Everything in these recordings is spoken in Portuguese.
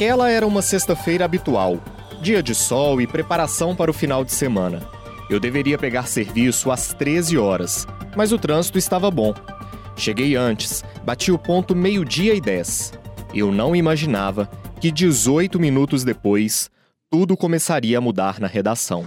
Aquela era uma sexta-feira habitual, dia de sol e preparação para o final de semana. Eu deveria pegar serviço às 13 horas, mas o trânsito estava bom. Cheguei antes, bati o ponto meio-dia e 10. Eu não imaginava que 18 minutos depois, tudo começaria a mudar na redação.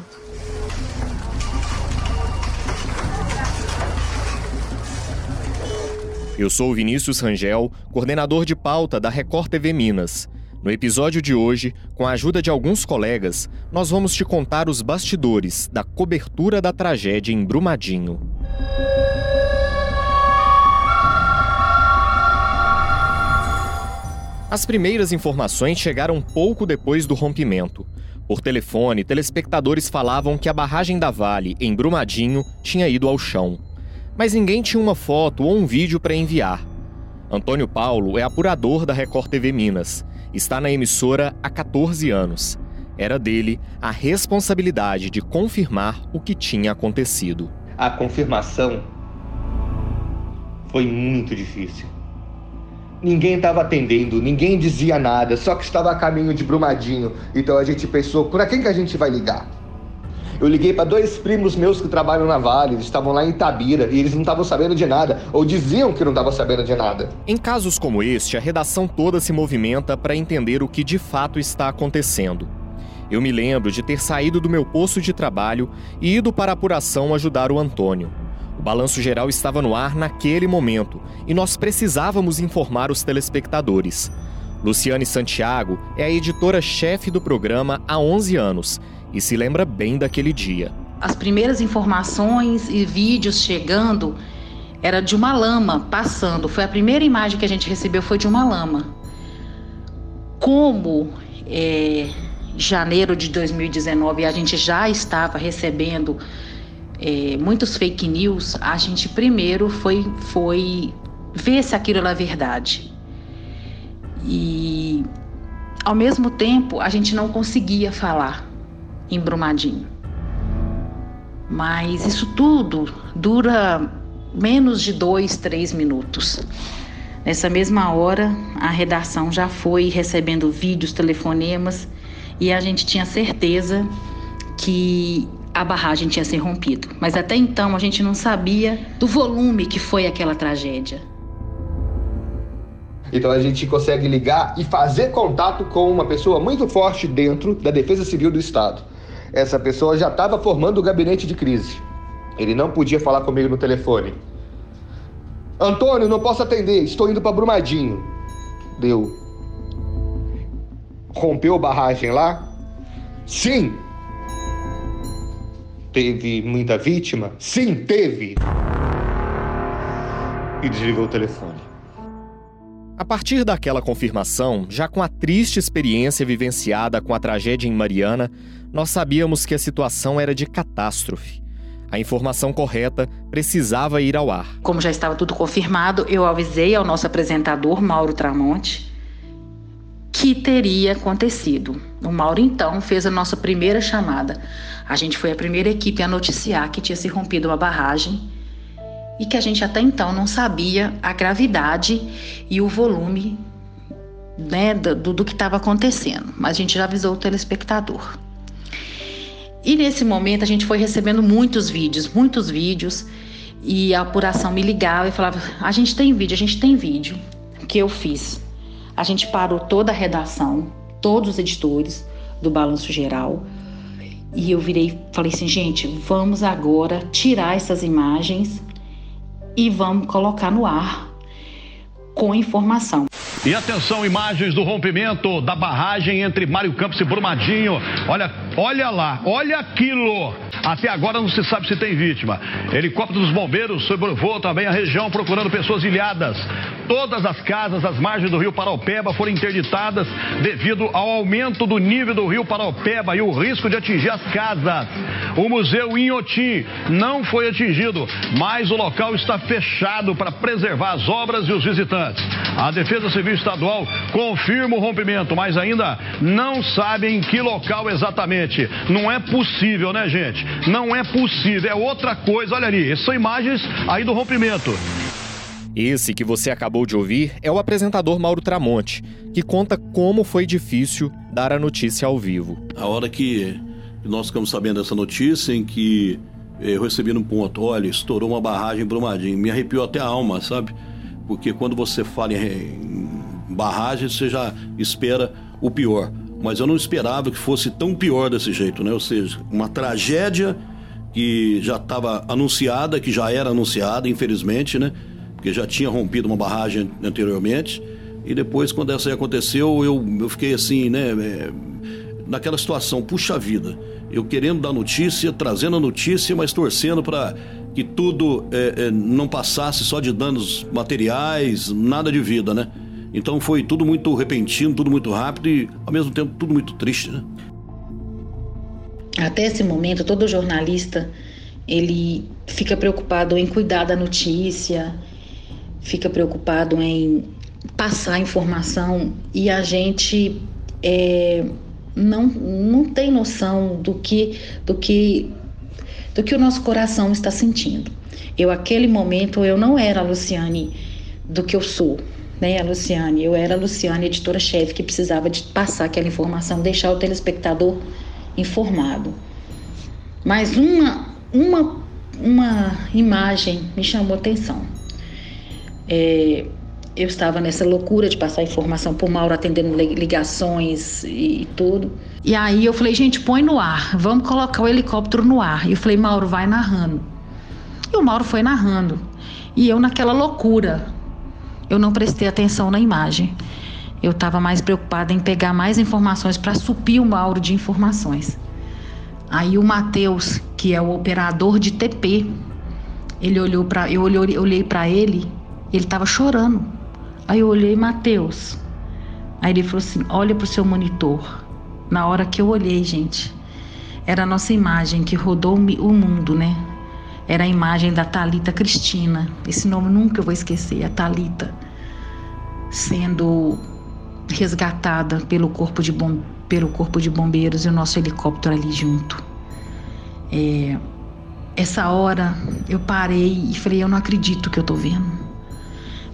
Eu sou Vinícius Rangel, coordenador de pauta da Record TV Minas. No episódio de hoje, com a ajuda de alguns colegas, nós vamos te contar os bastidores da cobertura da tragédia em Brumadinho. As primeiras informações chegaram pouco depois do rompimento. Por telefone, telespectadores falavam que a barragem da Vale, em Brumadinho, tinha ido ao chão mas ninguém tinha uma foto ou um vídeo para enviar. Antônio Paulo é apurador da Record TV Minas. Está na emissora há 14 anos. Era dele a responsabilidade de confirmar o que tinha acontecido. A confirmação foi muito difícil. Ninguém estava atendendo, ninguém dizia nada, só que estava a caminho de Brumadinho. Então a gente pensou, para quem que a gente vai ligar? Eu liguei para dois primos meus que trabalham na Vale, eles estavam lá em Itabira e eles não estavam sabendo de nada, ou diziam que não estavam sabendo de nada. Em casos como este, a redação toda se movimenta para entender o que de fato está acontecendo. Eu me lembro de ter saído do meu posto de trabalho e ido para a apuração ajudar o Antônio. O balanço geral estava no ar naquele momento e nós precisávamos informar os telespectadores. Luciane Santiago é a editora-chefe do programa há 11 anos e se lembra bem daquele dia. As primeiras informações e vídeos chegando era de uma lama passando. Foi a primeira imagem que a gente recebeu foi de uma lama. Como é, janeiro de 2019 a gente já estava recebendo é, muitos fake news, a gente primeiro foi, foi ver se aquilo era verdade. E ao mesmo tempo a gente não conseguia falar em Brumadinho. Mas isso tudo dura menos de dois, três minutos. Nessa mesma hora, a redação já foi recebendo vídeos, telefonemas e a gente tinha certeza que a barragem tinha se rompido. Mas até então a gente não sabia do volume que foi aquela tragédia. Então a gente consegue ligar e fazer contato com uma pessoa muito forte dentro da Defesa Civil do Estado essa pessoa já estava formando o gabinete de crise. Ele não podia falar comigo no telefone. Antônio, não posso atender, estou indo para Brumadinho. Deu. Rompeu barragem lá? Sim. Teve muita vítima? Sim, teve. E desligou o telefone. A partir daquela confirmação, já com a triste experiência vivenciada com a tragédia em Mariana, nós sabíamos que a situação era de catástrofe. A informação correta precisava ir ao ar. Como já estava tudo confirmado, eu avisei ao nosso apresentador, Mauro Tramonte, que teria acontecido. O Mauro então fez a nossa primeira chamada. A gente foi a primeira equipe a noticiar que tinha se rompido uma barragem e que a gente até então não sabia a gravidade e o volume né, do, do que estava acontecendo, mas a gente já avisou o telespectador. E nesse momento a gente foi recebendo muitos vídeos, muitos vídeos, e a apuração me ligava e falava: a gente tem vídeo, a gente tem vídeo. O que eu fiz? A gente parou toda a redação, todos os editores do Balanço Geral, e eu virei falei assim: gente, vamos agora tirar essas imagens e vamos colocar no ar com informação. E atenção, imagens do rompimento da barragem entre Mário Campos e Brumadinho. Olha, olha lá, olha aquilo. Até agora não se sabe se tem vítima. Helicóptero dos bombeiros sobrevoou também a região procurando pessoas ilhadas. Todas as casas às margens do rio Paraupeba foram interditadas devido ao aumento do nível do rio Paraupeba e o risco de atingir as casas. O museu Inhotim não foi atingido, mas o local está fechado para preservar as obras e os visitantes. A Defesa Civil Estadual confirma o rompimento, mas ainda não sabe em que local exatamente. Não é possível, né, gente? Não é possível, é outra coisa. Olha ali, essas são imagens aí do rompimento. Esse que você acabou de ouvir é o apresentador Mauro Tramonte, que conta como foi difícil dar a notícia ao vivo. A hora que nós ficamos sabendo dessa notícia, em que eu recebi no ponto, olha, estourou uma barragem em Brumadinho, me arrepiou até a alma, sabe? Porque quando você fala em barragem, você já espera o pior. Mas eu não esperava que fosse tão pior desse jeito, né? Ou seja, uma tragédia que já estava anunciada, que já era anunciada, infelizmente, né? Porque já tinha rompido uma barragem anteriormente. E depois, quando essa aí aconteceu, eu, eu fiquei assim, né? É, naquela situação, puxa vida. Eu querendo dar notícia, trazendo a notícia, mas torcendo para que tudo é, é, não passasse só de danos materiais, nada de vida, né? Então foi tudo muito repentino, tudo muito rápido e, ao mesmo tempo, tudo muito triste, né? Até esse momento, todo jornalista ele fica preocupado em cuidar da notícia, fica preocupado em passar informação e a gente é, não, não tem noção do que, do que do que o nosso coração está sentindo. Eu aquele momento eu não era a Luciane do que eu sou, né, a Luciane. Eu era a Luciane, editora-chefe, que precisava de passar aquela informação, deixar o telespectador informado. Mas uma, uma, uma imagem me chamou atenção. É, eu estava nessa loucura de passar informação por Mauro, atendendo ligações e tudo. E aí eu falei, gente, põe no ar, vamos colocar o helicóptero no ar. E eu falei, Mauro, vai narrando. E o Mauro foi narrando. E eu naquela loucura, eu não prestei atenção na imagem. Eu estava mais preocupada em pegar mais informações para suprir o Mauro de informações. Aí o Matheus, que é o operador de TP, ele olhou para eu olhei, olhei para ele, ele estava chorando. Aí eu olhei, Matheus. Aí ele falou assim: "Olha para o seu monitor". Na hora que eu olhei, gente, era a nossa imagem que rodou o mundo, né? Era a imagem da Talita Cristina. Esse nome nunca eu vou esquecer, a Talita sendo resgatada pelo corpo de bom, pelo corpo de bombeiros e o nosso helicóptero ali junto. É, essa hora eu parei e falei, eu não acredito que eu tô vendo.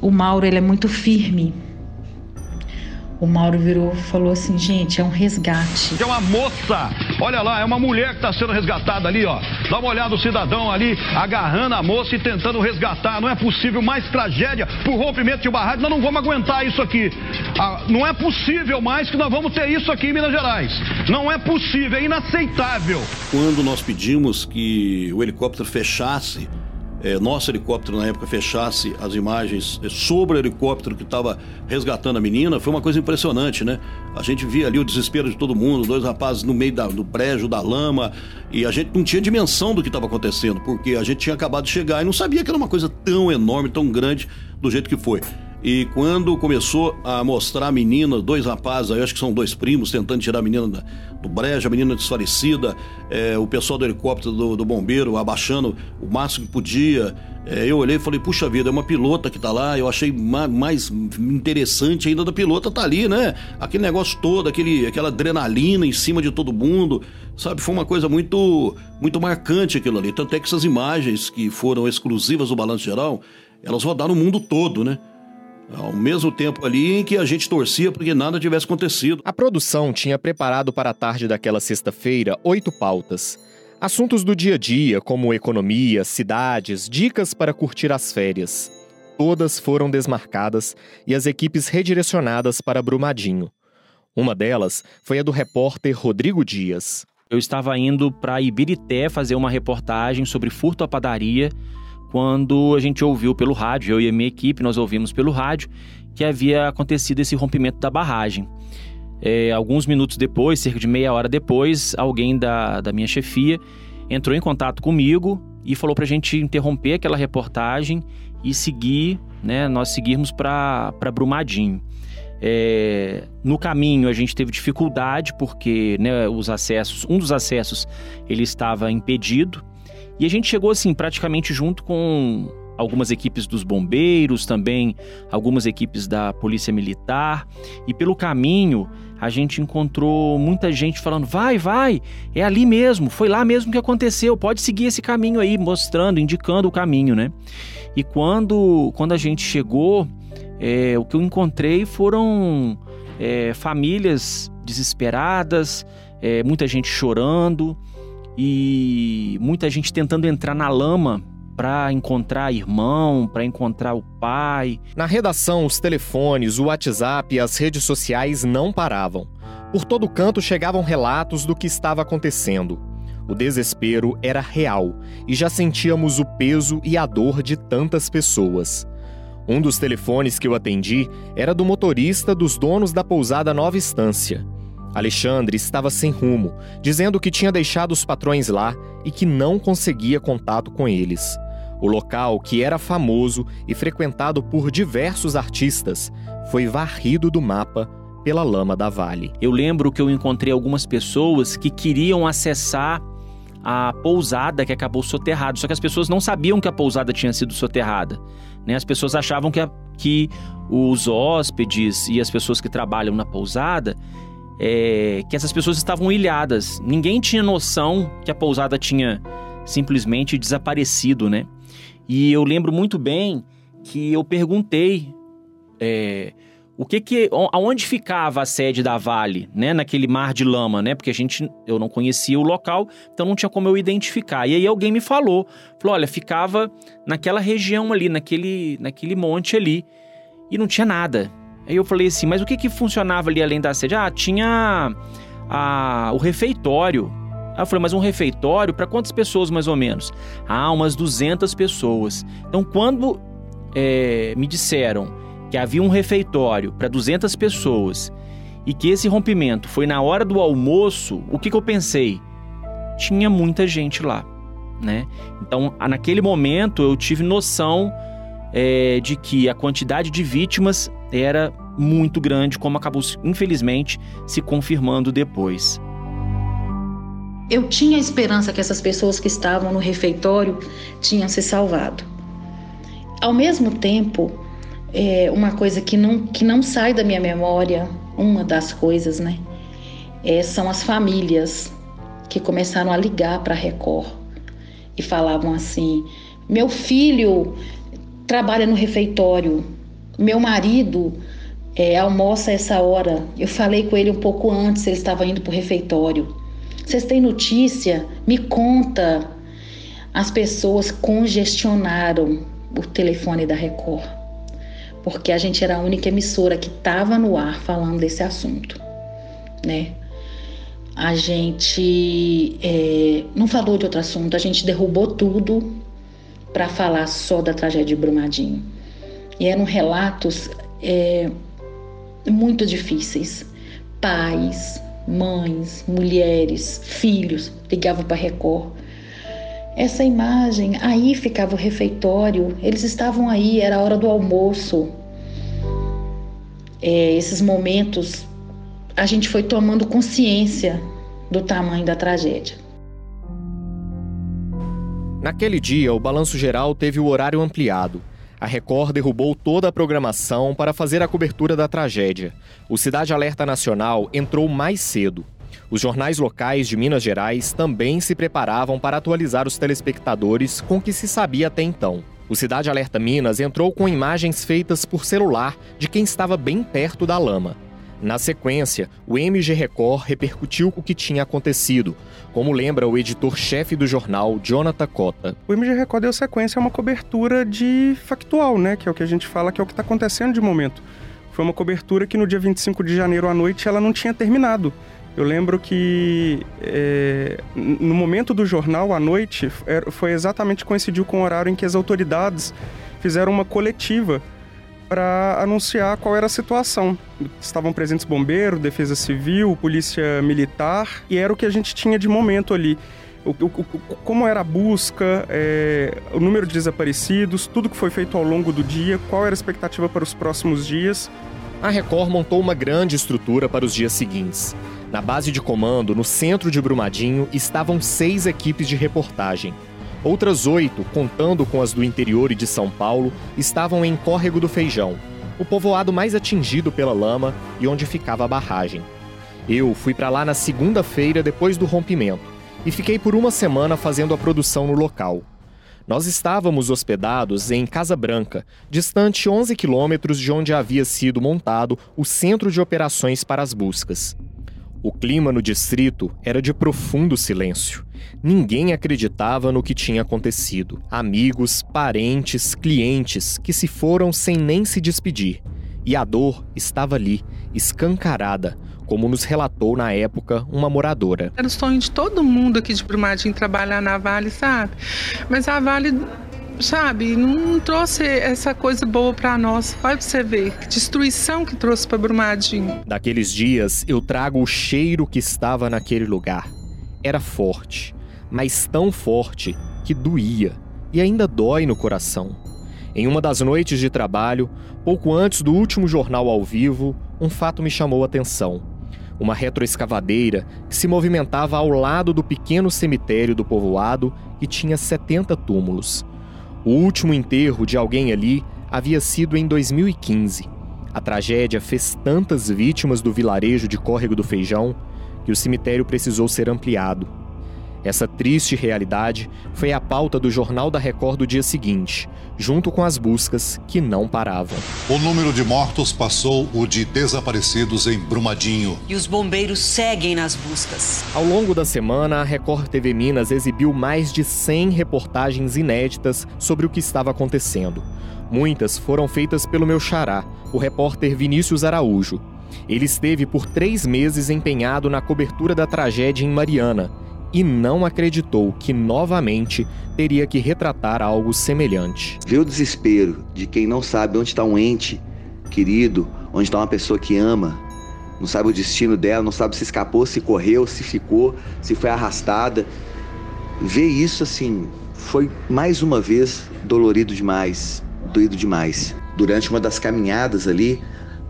O Mauro ele é muito firme o Mauro virou e falou assim, gente, é um resgate. É uma moça, olha lá, é uma mulher que está sendo resgatada ali, ó. Dá uma olhada o cidadão ali agarrando a moça e tentando resgatar. Não é possível mais tragédia por rompimento de barragem. Nós não vamos aguentar isso aqui. Ah, não é possível mais que nós vamos ter isso aqui em Minas Gerais. Não é possível, é inaceitável. Quando nós pedimos que o helicóptero fechasse é, nosso helicóptero na época fechasse as imagens é, sobre o helicóptero que estava resgatando a menina, foi uma coisa impressionante, né? A gente via ali o desespero de todo mundo, dois rapazes no meio da, do prédio, da lama, e a gente não tinha dimensão do que estava acontecendo, porque a gente tinha acabado de chegar e não sabia que era uma coisa tão enorme, tão grande do jeito que foi. E quando começou a mostrar a menina, dois rapazes, eu acho que são dois primos, tentando tirar a menina do brejo, a menina desfalecida, é, o pessoal do helicóptero do, do, bombeiro abaixando o máximo que podia. É, eu olhei e falei, puxa vida, é uma pilota que tá lá. Eu achei ma mais interessante ainda da pilota tá ali, né? Aquele negócio todo, aquele, aquela adrenalina em cima de todo mundo. Sabe, foi uma coisa muito, muito marcante aquilo ali. Tanto é que essas imagens que foram exclusivas do Balanço Geral, elas rodaram o mundo todo, né? Ao mesmo tempo ali em que a gente torcia para que nada tivesse acontecido. A produção tinha preparado para a tarde daquela sexta-feira oito pautas. Assuntos do dia a dia, como economia, cidades, dicas para curtir as férias. Todas foram desmarcadas e as equipes redirecionadas para Brumadinho. Uma delas foi a do repórter Rodrigo Dias. Eu estava indo para Ibirité fazer uma reportagem sobre furto à padaria quando a gente ouviu pelo rádio, eu e a minha equipe, nós ouvimos pelo rádio que havia acontecido esse rompimento da barragem. É, alguns minutos depois, cerca de meia hora depois, alguém da, da minha chefia entrou em contato comigo e falou para a gente interromper aquela reportagem e seguir, né, nós seguirmos para Brumadinho. É, no caminho a gente teve dificuldade porque né, os acessos, um dos acessos ele estava impedido e a gente chegou assim, praticamente junto com algumas equipes dos bombeiros, também algumas equipes da Polícia Militar. E pelo caminho, a gente encontrou muita gente falando: vai, vai, é ali mesmo, foi lá mesmo que aconteceu, pode seguir esse caminho aí, mostrando, indicando o caminho, né? E quando, quando a gente chegou, é, o que eu encontrei foram é, famílias desesperadas, é, muita gente chorando e muita gente tentando entrar na lama para encontrar irmão, para encontrar o pai. Na redação, os telefones, o WhatsApp e as redes sociais não paravam. Por todo canto chegavam relatos do que estava acontecendo. O desespero era real e já sentíamos o peso e a dor de tantas pessoas. Um dos telefones que eu atendi era do motorista dos donos da pousada Nova Estância. Alexandre estava sem rumo, dizendo que tinha deixado os patrões lá e que não conseguia contato com eles. O local, que era famoso e frequentado por diversos artistas, foi varrido do mapa pela lama da Vale. Eu lembro que eu encontrei algumas pessoas que queriam acessar a pousada que acabou soterrada, só que as pessoas não sabiam que a pousada tinha sido soterrada. Né? As pessoas achavam que, a, que os hóspedes e as pessoas que trabalham na pousada é, que essas pessoas estavam ilhadas. Ninguém tinha noção que a pousada tinha simplesmente desaparecido, né? E eu lembro muito bem que eu perguntei é, o que que aonde ficava a sede da Vale, né, naquele mar de lama, né? Porque a gente eu não conhecia o local, então não tinha como eu identificar. E aí alguém me falou, falou, olha, ficava naquela região ali, naquele naquele monte ali, e não tinha nada. Aí eu falei assim, mas o que que funcionava ali além da sede? Ah, tinha a, o refeitório. Aí eu falei, mas um refeitório para quantas pessoas mais ou menos? Ah, umas 200 pessoas. Então, quando é, me disseram que havia um refeitório para 200 pessoas e que esse rompimento foi na hora do almoço, o que, que eu pensei? Tinha muita gente lá, né? Então, naquele momento, eu tive noção é, de que a quantidade de vítimas era muito grande, como acabou, infelizmente, se confirmando depois. Eu tinha esperança que essas pessoas que estavam no refeitório tinham se salvado. Ao mesmo tempo, é, uma coisa que não, que não sai da minha memória, uma das coisas, né, é, são as famílias que começaram a ligar para a Record e falavam assim: meu filho trabalha no refeitório, meu marido é, almoça essa hora. Eu falei com ele um pouco antes, ele estava indo para o refeitório. Vocês têm notícia? Me conta. As pessoas congestionaram o telefone da Record, porque a gente era a única emissora que estava no ar falando desse assunto, né? A gente é, não falou de outro assunto, a gente derrubou tudo para falar só da tragédia de Brumadinho. E eram relatos é, muito difíceis. Pais, mães, mulheres, filhos ligavam para Record. Essa imagem, aí ficava o refeitório, eles estavam aí, era a hora do almoço. É, esses momentos, a gente foi tomando consciência do tamanho da tragédia. Naquele dia, o Balanço Geral teve o horário ampliado. A Record derrubou toda a programação para fazer a cobertura da tragédia. O Cidade Alerta Nacional entrou mais cedo. Os jornais locais de Minas Gerais também se preparavam para atualizar os telespectadores com o que se sabia até então. O Cidade Alerta Minas entrou com imagens feitas por celular de quem estava bem perto da lama. Na sequência, o MG Record repercutiu o que tinha acontecido, como lembra o editor-chefe do jornal, Jonathan Cota. O MG Record deu sequência a uma cobertura de factual, né? Que é o que a gente fala que é o que está acontecendo de momento. Foi uma cobertura que no dia 25 de janeiro à noite ela não tinha terminado. Eu lembro que é, no momento do jornal à noite foi exatamente coincidiu com o horário em que as autoridades fizeram uma coletiva para anunciar qual era a situação. Estavam presentes bombeiro, defesa civil, polícia militar, e era o que a gente tinha de momento ali. O, o, como era a busca, é, o número de desaparecidos, tudo que foi feito ao longo do dia, qual era a expectativa para os próximos dias. A Record montou uma grande estrutura para os dias seguintes. Na base de comando, no centro de Brumadinho, estavam seis equipes de reportagem. Outras oito, contando com as do interior e de São Paulo, estavam em Córrego do Feijão, o povoado mais atingido pela lama e onde ficava a barragem. Eu fui para lá na segunda-feira depois do rompimento e fiquei por uma semana fazendo a produção no local. Nós estávamos hospedados em Casa Branca, distante 11 quilômetros de onde havia sido montado o centro de operações para as buscas. O clima no distrito era de profundo silêncio. Ninguém acreditava no que tinha acontecido. Amigos, parentes, clientes que se foram sem nem se despedir. E a dor estava ali, escancarada, como nos relatou na época uma moradora. Era o sonho de todo mundo aqui de Brumadinho trabalhar na Vale, sabe? Mas a Vale sabe, não trouxe essa coisa boa para nós. Pra você ver, que destruição que trouxe para Brumadinho. Daqueles dias, eu trago o cheiro que estava naquele lugar. Era forte, mas tão forte que doía e ainda dói no coração. Em uma das noites de trabalho, pouco antes do último jornal ao vivo, um fato me chamou a atenção. Uma retroescavadeira que se movimentava ao lado do pequeno cemitério do povoado que tinha 70 túmulos. O último enterro de alguém ali havia sido em 2015. A tragédia fez tantas vítimas do vilarejo de Córrego do Feijão que o cemitério precisou ser ampliado. Essa triste realidade foi a pauta do Jornal da Record do dia seguinte, junto com as buscas que não paravam. O número de mortos passou o de desaparecidos em Brumadinho. E os bombeiros seguem nas buscas. Ao longo da semana, a Record TV Minas exibiu mais de 100 reportagens inéditas sobre o que estava acontecendo. Muitas foram feitas pelo meu xará, o repórter Vinícius Araújo. Ele esteve por três meses empenhado na cobertura da tragédia em Mariana e não acreditou que novamente teria que retratar algo semelhante. Ver o desespero de quem não sabe onde está um ente querido, onde está uma pessoa que ama, não sabe o destino dela, não sabe se escapou, se correu, se ficou, se foi arrastada. Ver isso assim foi mais uma vez dolorido demais, doído demais. Durante uma das caminhadas ali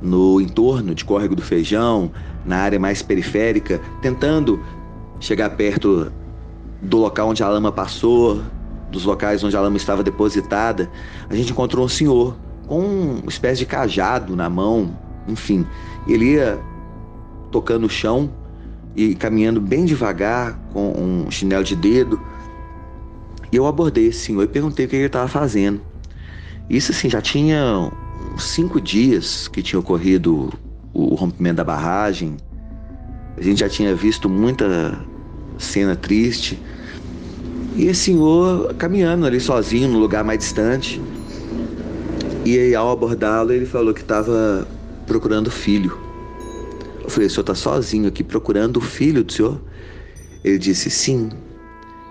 no entorno de Córrego do Feijão, na área mais periférica, tentando chegar perto do local onde a lama passou, dos locais onde a lama estava depositada, a gente encontrou um senhor com uma espécie de cajado na mão, enfim. Ele ia tocando o chão e caminhando bem devagar com um chinelo de dedo. E eu abordei esse senhor e perguntei o que ele estava fazendo. Isso assim, já tinha uns cinco dias que tinha ocorrido o rompimento da barragem. A gente já tinha visto muita cena triste. E esse senhor caminhando ali sozinho, no lugar mais distante. E aí, ao abordá-lo, ele falou que estava procurando filho. Eu falei: o senhor está sozinho aqui procurando o filho do senhor? Ele disse: sim,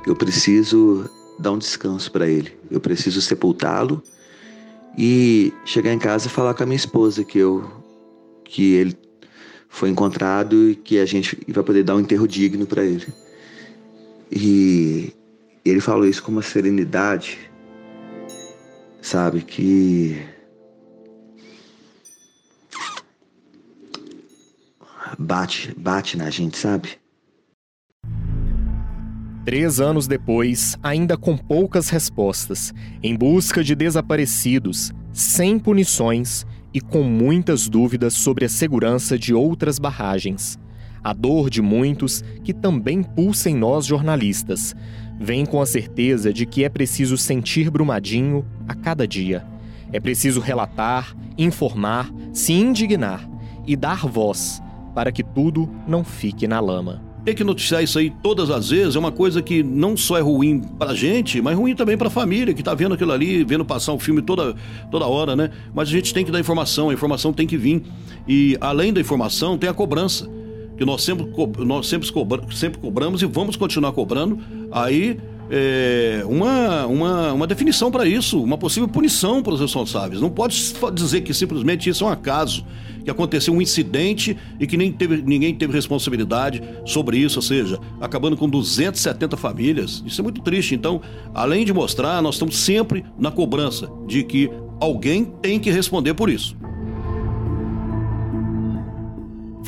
eu preciso dar um descanso para ele. Eu preciso sepultá-lo e chegar em casa e falar com a minha esposa que eu que ele foi encontrado e que a gente vai poder dar um enterro digno para ele. E ele falou isso com uma serenidade, sabe, que bate, bate na gente, sabe? Três anos depois, ainda com poucas respostas, em busca de desaparecidos, sem punições e com muitas dúvidas sobre a segurança de outras barragens. A dor de muitos que também pulsa em nós jornalistas. Vem com a certeza de que é preciso sentir Brumadinho a cada dia. É preciso relatar, informar, se indignar e dar voz para que tudo não fique na lama. Ter que noticiar isso aí todas as vezes é uma coisa que não só é ruim pra gente, mas ruim também pra família que tá vendo aquilo ali, vendo passar um filme toda, toda hora, né? Mas a gente tem que dar informação, a informação tem que vir. E além da informação, tem a cobrança que nós sempre, nós sempre, sempre cobramos e vamos continuar cobrando, aí é, uma, uma, uma definição para isso, uma possível punição para os responsáveis. Não pode dizer que simplesmente isso é um acaso, que aconteceu um incidente e que nem teve, ninguém teve responsabilidade sobre isso, ou seja, acabando com 270 famílias. Isso é muito triste. Então, além de mostrar, nós estamos sempre na cobrança de que alguém tem que responder por isso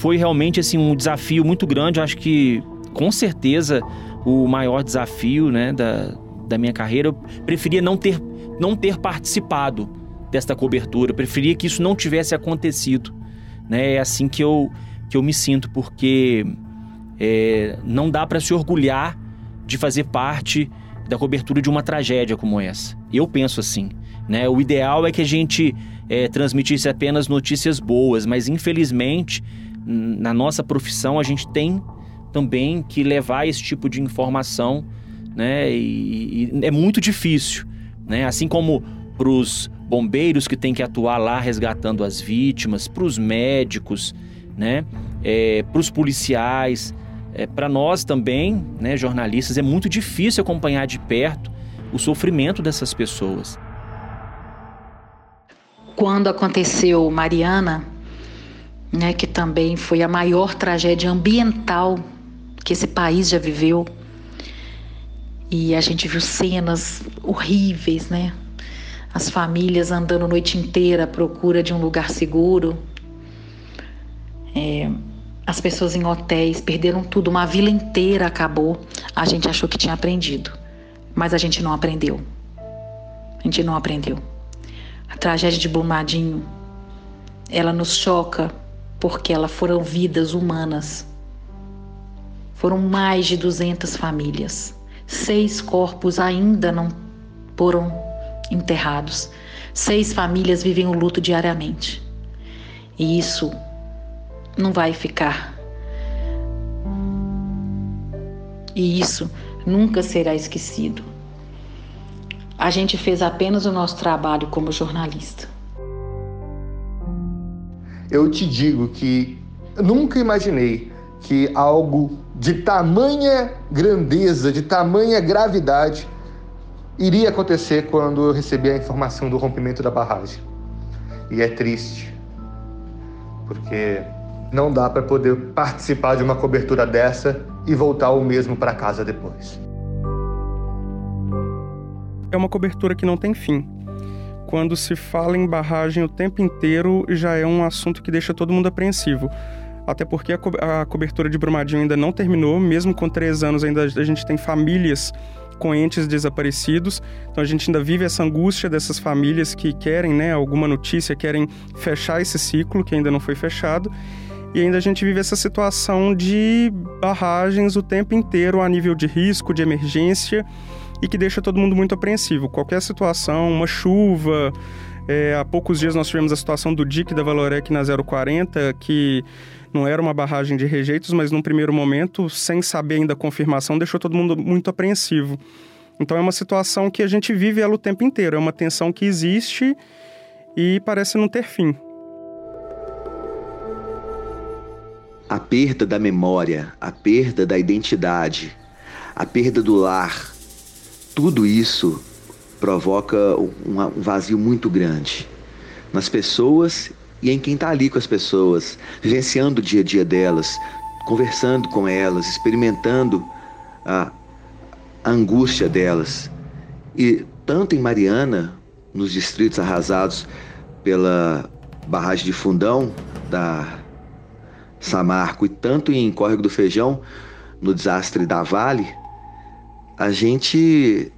foi realmente assim um desafio muito grande. Eu acho que com certeza o maior desafio, né, da, da minha carreira, eu preferia não ter, não ter participado desta cobertura, eu preferia que isso não tivesse acontecido. Né? É assim que eu, que eu me sinto, porque é, não dá para se orgulhar de fazer parte da cobertura de uma tragédia como essa. Eu penso assim. Né? O ideal é que a gente é, transmitisse apenas notícias boas, mas infelizmente na nossa profissão a gente tem também que levar esse tipo de informação, né? E, e é muito difícil, né? Assim como para os bombeiros que têm que atuar lá resgatando as vítimas, para os médicos, né? É, para os policiais, é, para nós também, né, jornalistas, é muito difícil acompanhar de perto o sofrimento dessas pessoas. Quando aconteceu Mariana, né, que também foi a maior tragédia ambiental que esse país já viveu. E a gente viu cenas horríveis, né? As famílias andando a noite inteira à procura de um lugar seguro. É, as pessoas em hotéis perderam tudo, uma vila inteira acabou. A gente achou que tinha aprendido, mas a gente não aprendeu. A gente não aprendeu. A tragédia de Brumadinho, ela nos choca porque ela foram vidas humanas. Foram mais de 200 famílias. Seis corpos ainda não foram enterrados. Seis famílias vivem o luto diariamente. E isso não vai ficar. E isso nunca será esquecido. A gente fez apenas o nosso trabalho como jornalista eu te digo que nunca imaginei que algo de tamanha grandeza, de tamanha gravidade, iria acontecer quando eu recebi a informação do rompimento da barragem. E é triste, porque não dá para poder participar de uma cobertura dessa e voltar o mesmo para casa depois. É uma cobertura que não tem fim quando se fala em barragem o tempo inteiro, já é um assunto que deixa todo mundo apreensivo. Até porque a, co a cobertura de Brumadinho ainda não terminou, mesmo com três anos, ainda a gente tem famílias com entes desaparecidos. Então a gente ainda vive essa angústia dessas famílias que querem né, alguma notícia, querem fechar esse ciclo que ainda não foi fechado. E ainda a gente vive essa situação de barragens o tempo inteiro a nível de risco, de emergência e que deixa todo mundo muito apreensivo. Qualquer situação, uma chuva. É, há poucos dias nós tivemos a situação do DIC da Valorec na 040, que não era uma barragem de rejeitos, mas num primeiro momento, sem saber ainda a confirmação, deixou todo mundo muito apreensivo. Então é uma situação que a gente vive ela o tempo inteiro, é uma tensão que existe e parece não ter fim. A perda da memória, a perda da identidade, a perda do lar, tudo isso provoca um vazio muito grande nas pessoas e em quem está ali com as pessoas, vivenciando o dia a dia delas, conversando com elas, experimentando a, angústia delas. E tanto em Mariana, nos distritos arrasados pela barragem de Fundão da Samarco, e tanto em Córrego do Feijão, no desastre da Vale, a gente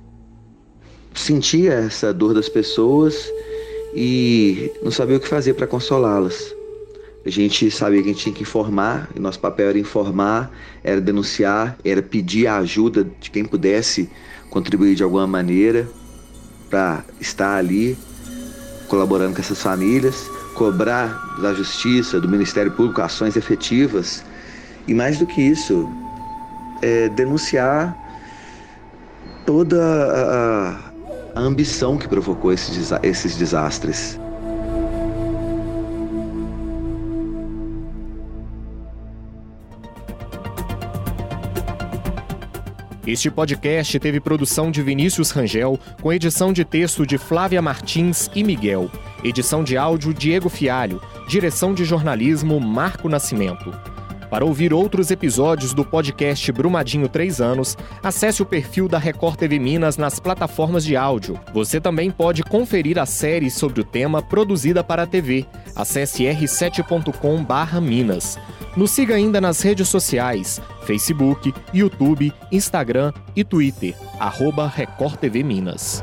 sentia essa dor das pessoas e não sabia o que fazer para consolá-las. A gente sabia que a gente tinha que informar, e nosso papel era informar, era denunciar, era pedir a ajuda de quem pudesse contribuir de alguma maneira para estar ali colaborando com essas famílias, cobrar da justiça, do Ministério Público ações efetivas e mais do que isso, é, denunciar toda a, a ambição que provocou esses, esses desastres. Este podcast teve produção de Vinícius Rangel, com edição de texto de Flávia Martins e Miguel, edição de áudio Diego Fialho, direção de jornalismo Marco Nascimento. Para ouvir outros episódios do podcast Brumadinho 3 anos, acesse o perfil da Record TV Minas nas plataformas de áudio. Você também pode conferir a série sobre o tema produzida para a TV. Acesse r7.com/minas. Nos siga ainda nas redes sociais: Facebook, YouTube, Instagram e Twitter. Arroba Record TV Minas.